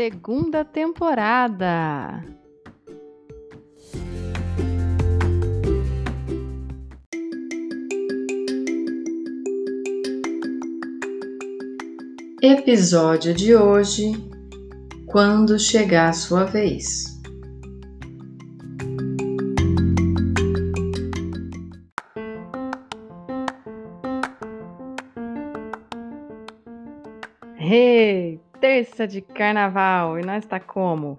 Segunda temporada. Episódio de hoje: Quando chegar a sua vez. Hey! Terça de carnaval e nós está como?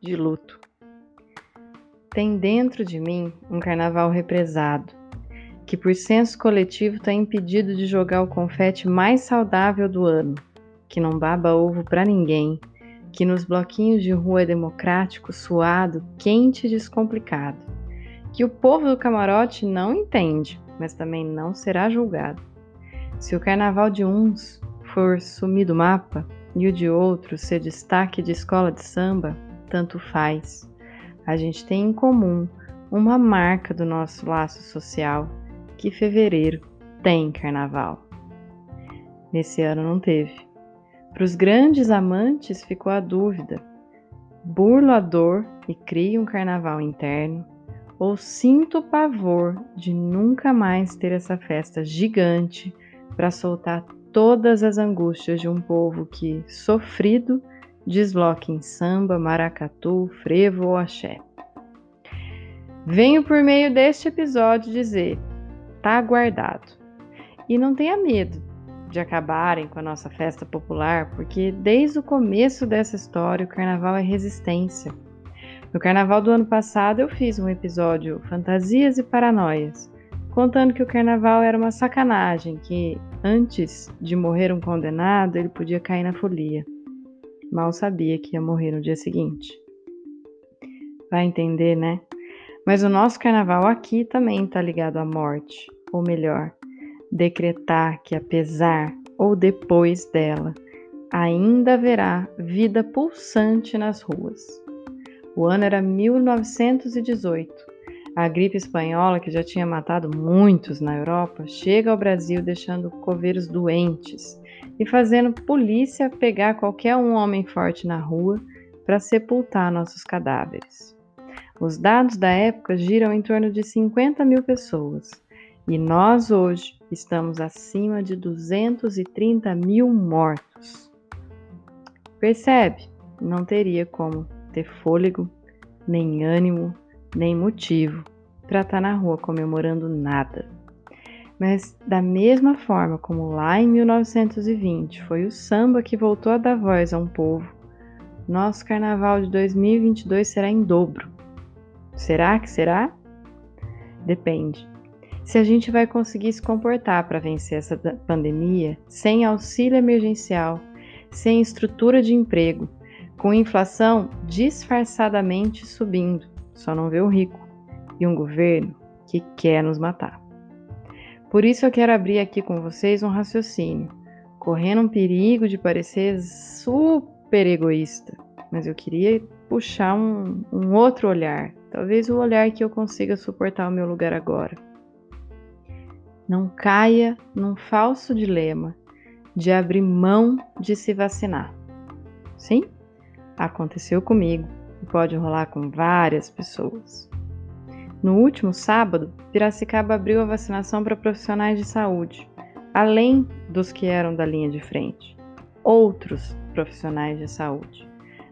De luto. Tem dentro de mim um carnaval represado, que por senso coletivo está impedido de jogar o confete mais saudável do ano, que não baba ovo para ninguém, que nos bloquinhos de rua é democrático, suado, quente e descomplicado, que o povo do camarote não entende, mas também não será julgado. Se o carnaval de uns for sumir do mapa, e o de outro ser destaque de escola de samba, tanto faz. A gente tem em comum uma marca do nosso laço social, que fevereiro tem carnaval. Nesse ano não teve. Para os grandes amantes ficou a dúvida: burlo a dor e crio um carnaval interno, ou sinto o pavor de nunca mais ter essa festa gigante para soltar todas as angústias de um povo que, sofrido, desloca em samba, maracatu, frevo ou axé. Venho por meio deste episódio dizer: tá guardado. E não tenha medo de acabarem com a nossa festa popular, porque desde o começo dessa história o carnaval é resistência. No carnaval do ano passado eu fiz um episódio Fantasias e Paranoias, contando que o carnaval era uma sacanagem, que antes de morrer um condenado, ele podia cair na folia. Mal sabia que ia morrer no dia seguinte. Vai entender, né? Mas o nosso carnaval aqui também está ligado à morte, ou melhor, decretar que apesar ou depois dela, ainda haverá vida pulsante nas ruas. O ano era 1918 a gripe espanhola, que já tinha matado muitos na Europa, chega ao Brasil deixando coveiros doentes e fazendo polícia pegar qualquer um homem forte na rua para sepultar nossos cadáveres. Os dados da época giram em torno de 50 mil pessoas e nós hoje estamos acima de 230 mil mortos. Percebe? Não teria como ter fôlego, nem ânimo, nem motivo para estar tá na rua comemorando nada. Mas da mesma forma como lá em 1920 foi o samba que voltou a dar voz a um povo, nosso carnaval de 2022 será em dobro. Será que será? Depende. Se a gente vai conseguir se comportar para vencer essa pandemia sem auxílio emergencial, sem estrutura de emprego, com inflação disfarçadamente subindo, só não vê o rico e um governo que quer nos matar. Por isso eu quero abrir aqui com vocês um raciocínio, correndo um perigo de parecer super egoísta, mas eu queria puxar um, um outro olhar, talvez o olhar que eu consiga suportar o meu lugar agora. Não caia num falso dilema de abrir mão de se vacinar. Sim, aconteceu comigo pode rolar com várias pessoas. No último sábado, Piracicaba abriu a vacinação para profissionais de saúde, além dos que eram da linha de frente, outros profissionais de saúde.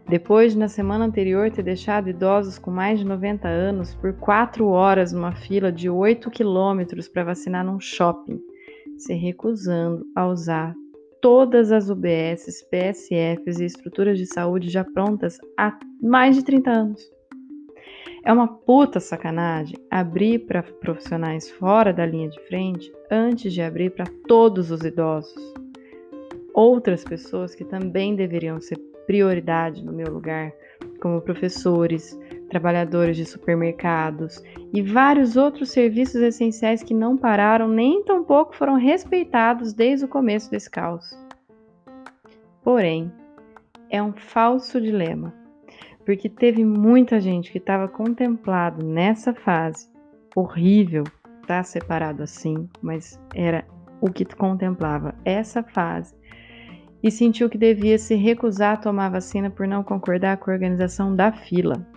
Depois de, na semana anterior, ter deixado idosos com mais de 90 anos por quatro horas numa fila de 8 quilômetros para vacinar num shopping, se recusando a usar todas as UBSs, PSFs e estruturas de saúde já prontas há mais de 30 anos. É uma puta sacanagem abrir para profissionais fora da linha de frente antes de abrir para todos os idosos. outras pessoas que também deveriam ser prioridade no meu lugar, como professores, trabalhadores de supermercados e vários outros serviços essenciais que não pararam nem tampouco foram respeitados desde o começo desse caos. Porém, é um falso dilema, porque teve muita gente que estava contemplado nessa fase horrível, tá separado assim, mas era o que contemplava essa fase e sentiu que devia se recusar a tomar a vacina por não concordar com a organização da fila.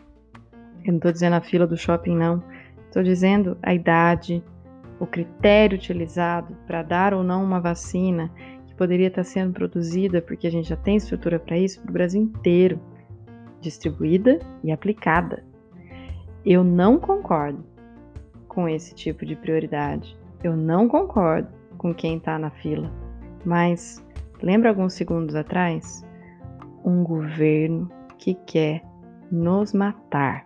Eu não estou dizendo a fila do shopping, não. Estou dizendo a idade, o critério utilizado para dar ou não uma vacina que poderia estar sendo produzida, porque a gente já tem estrutura para isso, para o Brasil inteiro, distribuída e aplicada. Eu não concordo com esse tipo de prioridade. Eu não concordo com quem está na fila. Mas Lembra alguns segundos atrás? Um governo que quer nos matar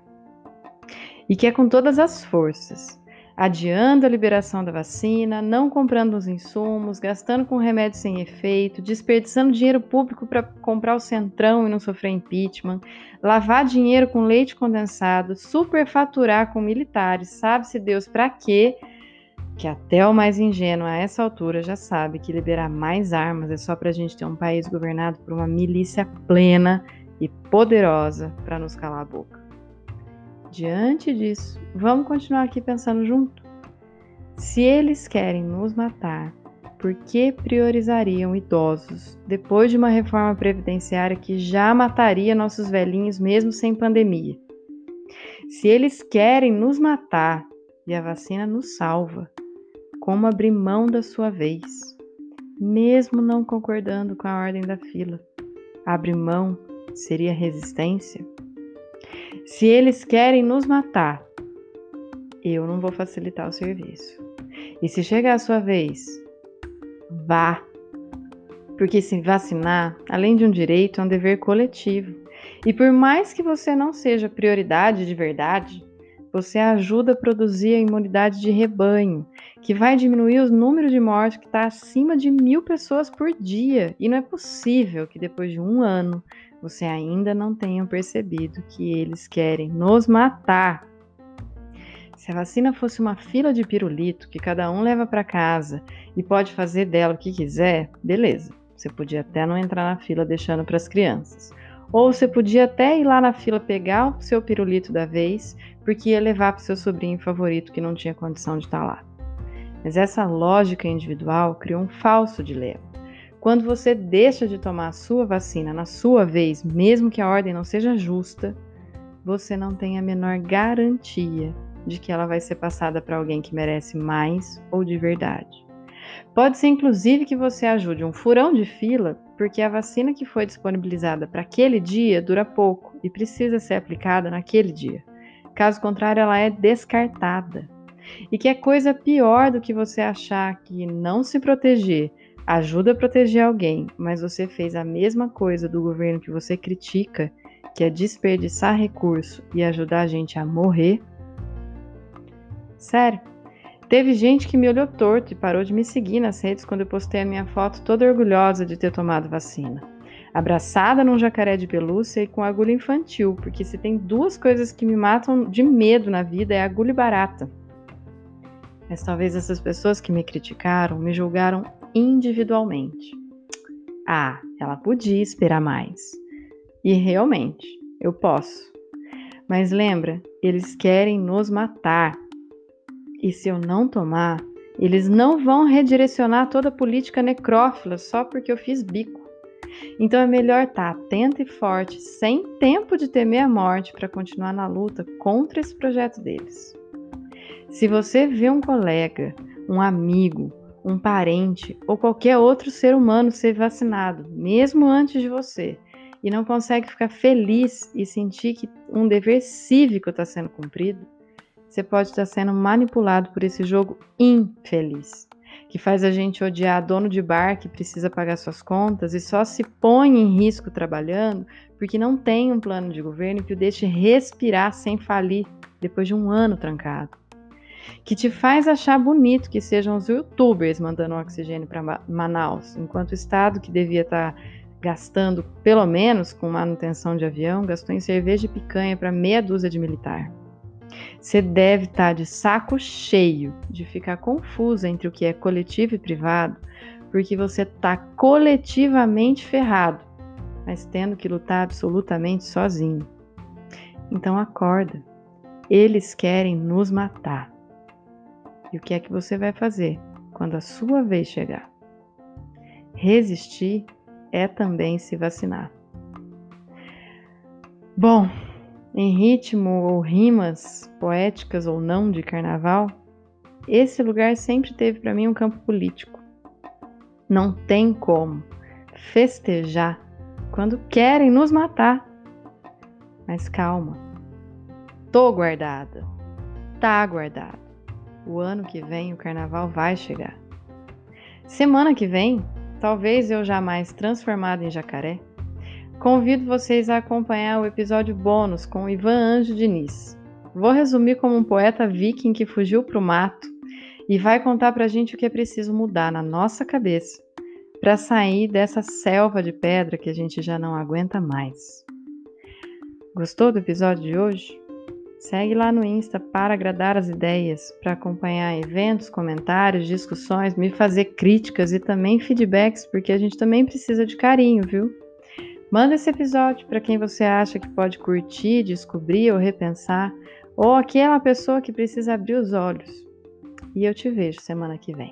e quer com todas as forças, adiando a liberação da vacina, não comprando os insumos, gastando com remédio sem efeito, desperdiçando dinheiro público para comprar o centrão e não sofrer impeachment, lavar dinheiro com leite condensado, superfaturar com militares, sabe-se Deus para quê? que até o mais ingênuo a essa altura já sabe que liberar mais armas é só para a gente ter um país governado por uma milícia plena e poderosa para nos calar a boca. Diante disso, vamos continuar aqui pensando junto. Se eles querem nos matar, por que priorizariam idosos depois de uma reforma previdenciária que já mataria nossos velhinhos mesmo sem pandemia? Se eles querem nos matar e a vacina nos salva, como abrir mão da sua vez, mesmo não concordando com a ordem da fila. Abrir mão seria resistência? Se eles querem nos matar, eu não vou facilitar o serviço. E se chegar a sua vez, vá. Porque se vacinar, além de um direito, é um dever coletivo. E por mais que você não seja prioridade de verdade, você ajuda a produzir a imunidade de rebanho, que vai diminuir o número de mortes que está acima de mil pessoas por dia. E não é possível que depois de um ano você ainda não tenha percebido que eles querem nos matar. Se a vacina fosse uma fila de pirulito que cada um leva para casa e pode fazer dela o que quiser, beleza. Você podia até não entrar na fila deixando para as crianças. Ou você podia até ir lá na fila pegar o seu pirulito da vez, porque ia levar para o seu sobrinho favorito que não tinha condição de estar tá lá. Mas essa lógica individual criou um falso dilema. Quando você deixa de tomar a sua vacina na sua vez, mesmo que a ordem não seja justa, você não tem a menor garantia de que ela vai ser passada para alguém que merece mais ou de verdade. Pode ser inclusive que você ajude um furão de fila, porque a vacina que foi disponibilizada para aquele dia dura pouco e precisa ser aplicada naquele dia. Caso contrário, ela é descartada. E que é coisa pior do que você achar que não se proteger ajuda a proteger alguém, mas você fez a mesma coisa do governo que você critica, que é desperdiçar recurso e ajudar a gente a morrer? Sério? Teve gente que me olhou torto e parou de me seguir nas redes quando eu postei a minha foto toda orgulhosa de ter tomado vacina. Abraçada num jacaré de pelúcia e com agulha infantil, porque se tem duas coisas que me matam de medo na vida é agulha e barata. Mas talvez essas pessoas que me criticaram me julgaram individualmente. Ah, ela podia esperar mais. E realmente, eu posso. Mas lembra, eles querem nos matar. E se eu não tomar, eles não vão redirecionar toda a política necrófila só porque eu fiz bico. Então é melhor estar tá atento e forte, sem tempo de temer a morte, para continuar na luta contra esse projeto deles. Se você vê um colega, um amigo, um parente ou qualquer outro ser humano ser vacinado, mesmo antes de você, e não consegue ficar feliz e sentir que um dever cívico está sendo cumprido, você pode estar sendo manipulado por esse jogo infeliz, que faz a gente odiar dono de bar que precisa pagar suas contas e só se põe em risco trabalhando porque não tem um plano de governo que o deixe respirar sem falir depois de um ano trancado. Que te faz achar bonito que sejam os youtubers mandando oxigênio para Manaus, enquanto o Estado que devia estar tá gastando, pelo menos com manutenção de avião, gastou em cerveja e picanha para meia dúzia de militar. Você deve estar tá de saco cheio de ficar confuso entre o que é coletivo e privado, porque você está coletivamente ferrado, mas tendo que lutar absolutamente sozinho. Então acorda. Eles querem nos matar. E o que é que você vai fazer quando a sua vez chegar? Resistir é também se vacinar. Bom, em ritmo ou rimas poéticas ou não de carnaval, esse lugar sempre teve para mim um campo político. Não tem como festejar quando querem nos matar. Mas calma, tô guardada, tá guardada. O ano que vem o carnaval vai chegar. Semana que vem talvez eu jamais transformado em jacaré, convido vocês a acompanhar o episódio bônus com Ivan Anjo Diniz. Vou resumir como um poeta viking que fugiu para o mato e vai contar para a gente o que é preciso mudar na nossa cabeça para sair dessa selva de pedra que a gente já não aguenta mais. Gostou do episódio de hoje? Segue lá no Insta para agradar as ideias, para acompanhar eventos, comentários, discussões, me fazer críticas e também feedbacks, porque a gente também precisa de carinho, viu? Manda esse episódio para quem você acha que pode curtir, descobrir ou repensar, ou aquela pessoa que precisa abrir os olhos. E eu te vejo semana que vem.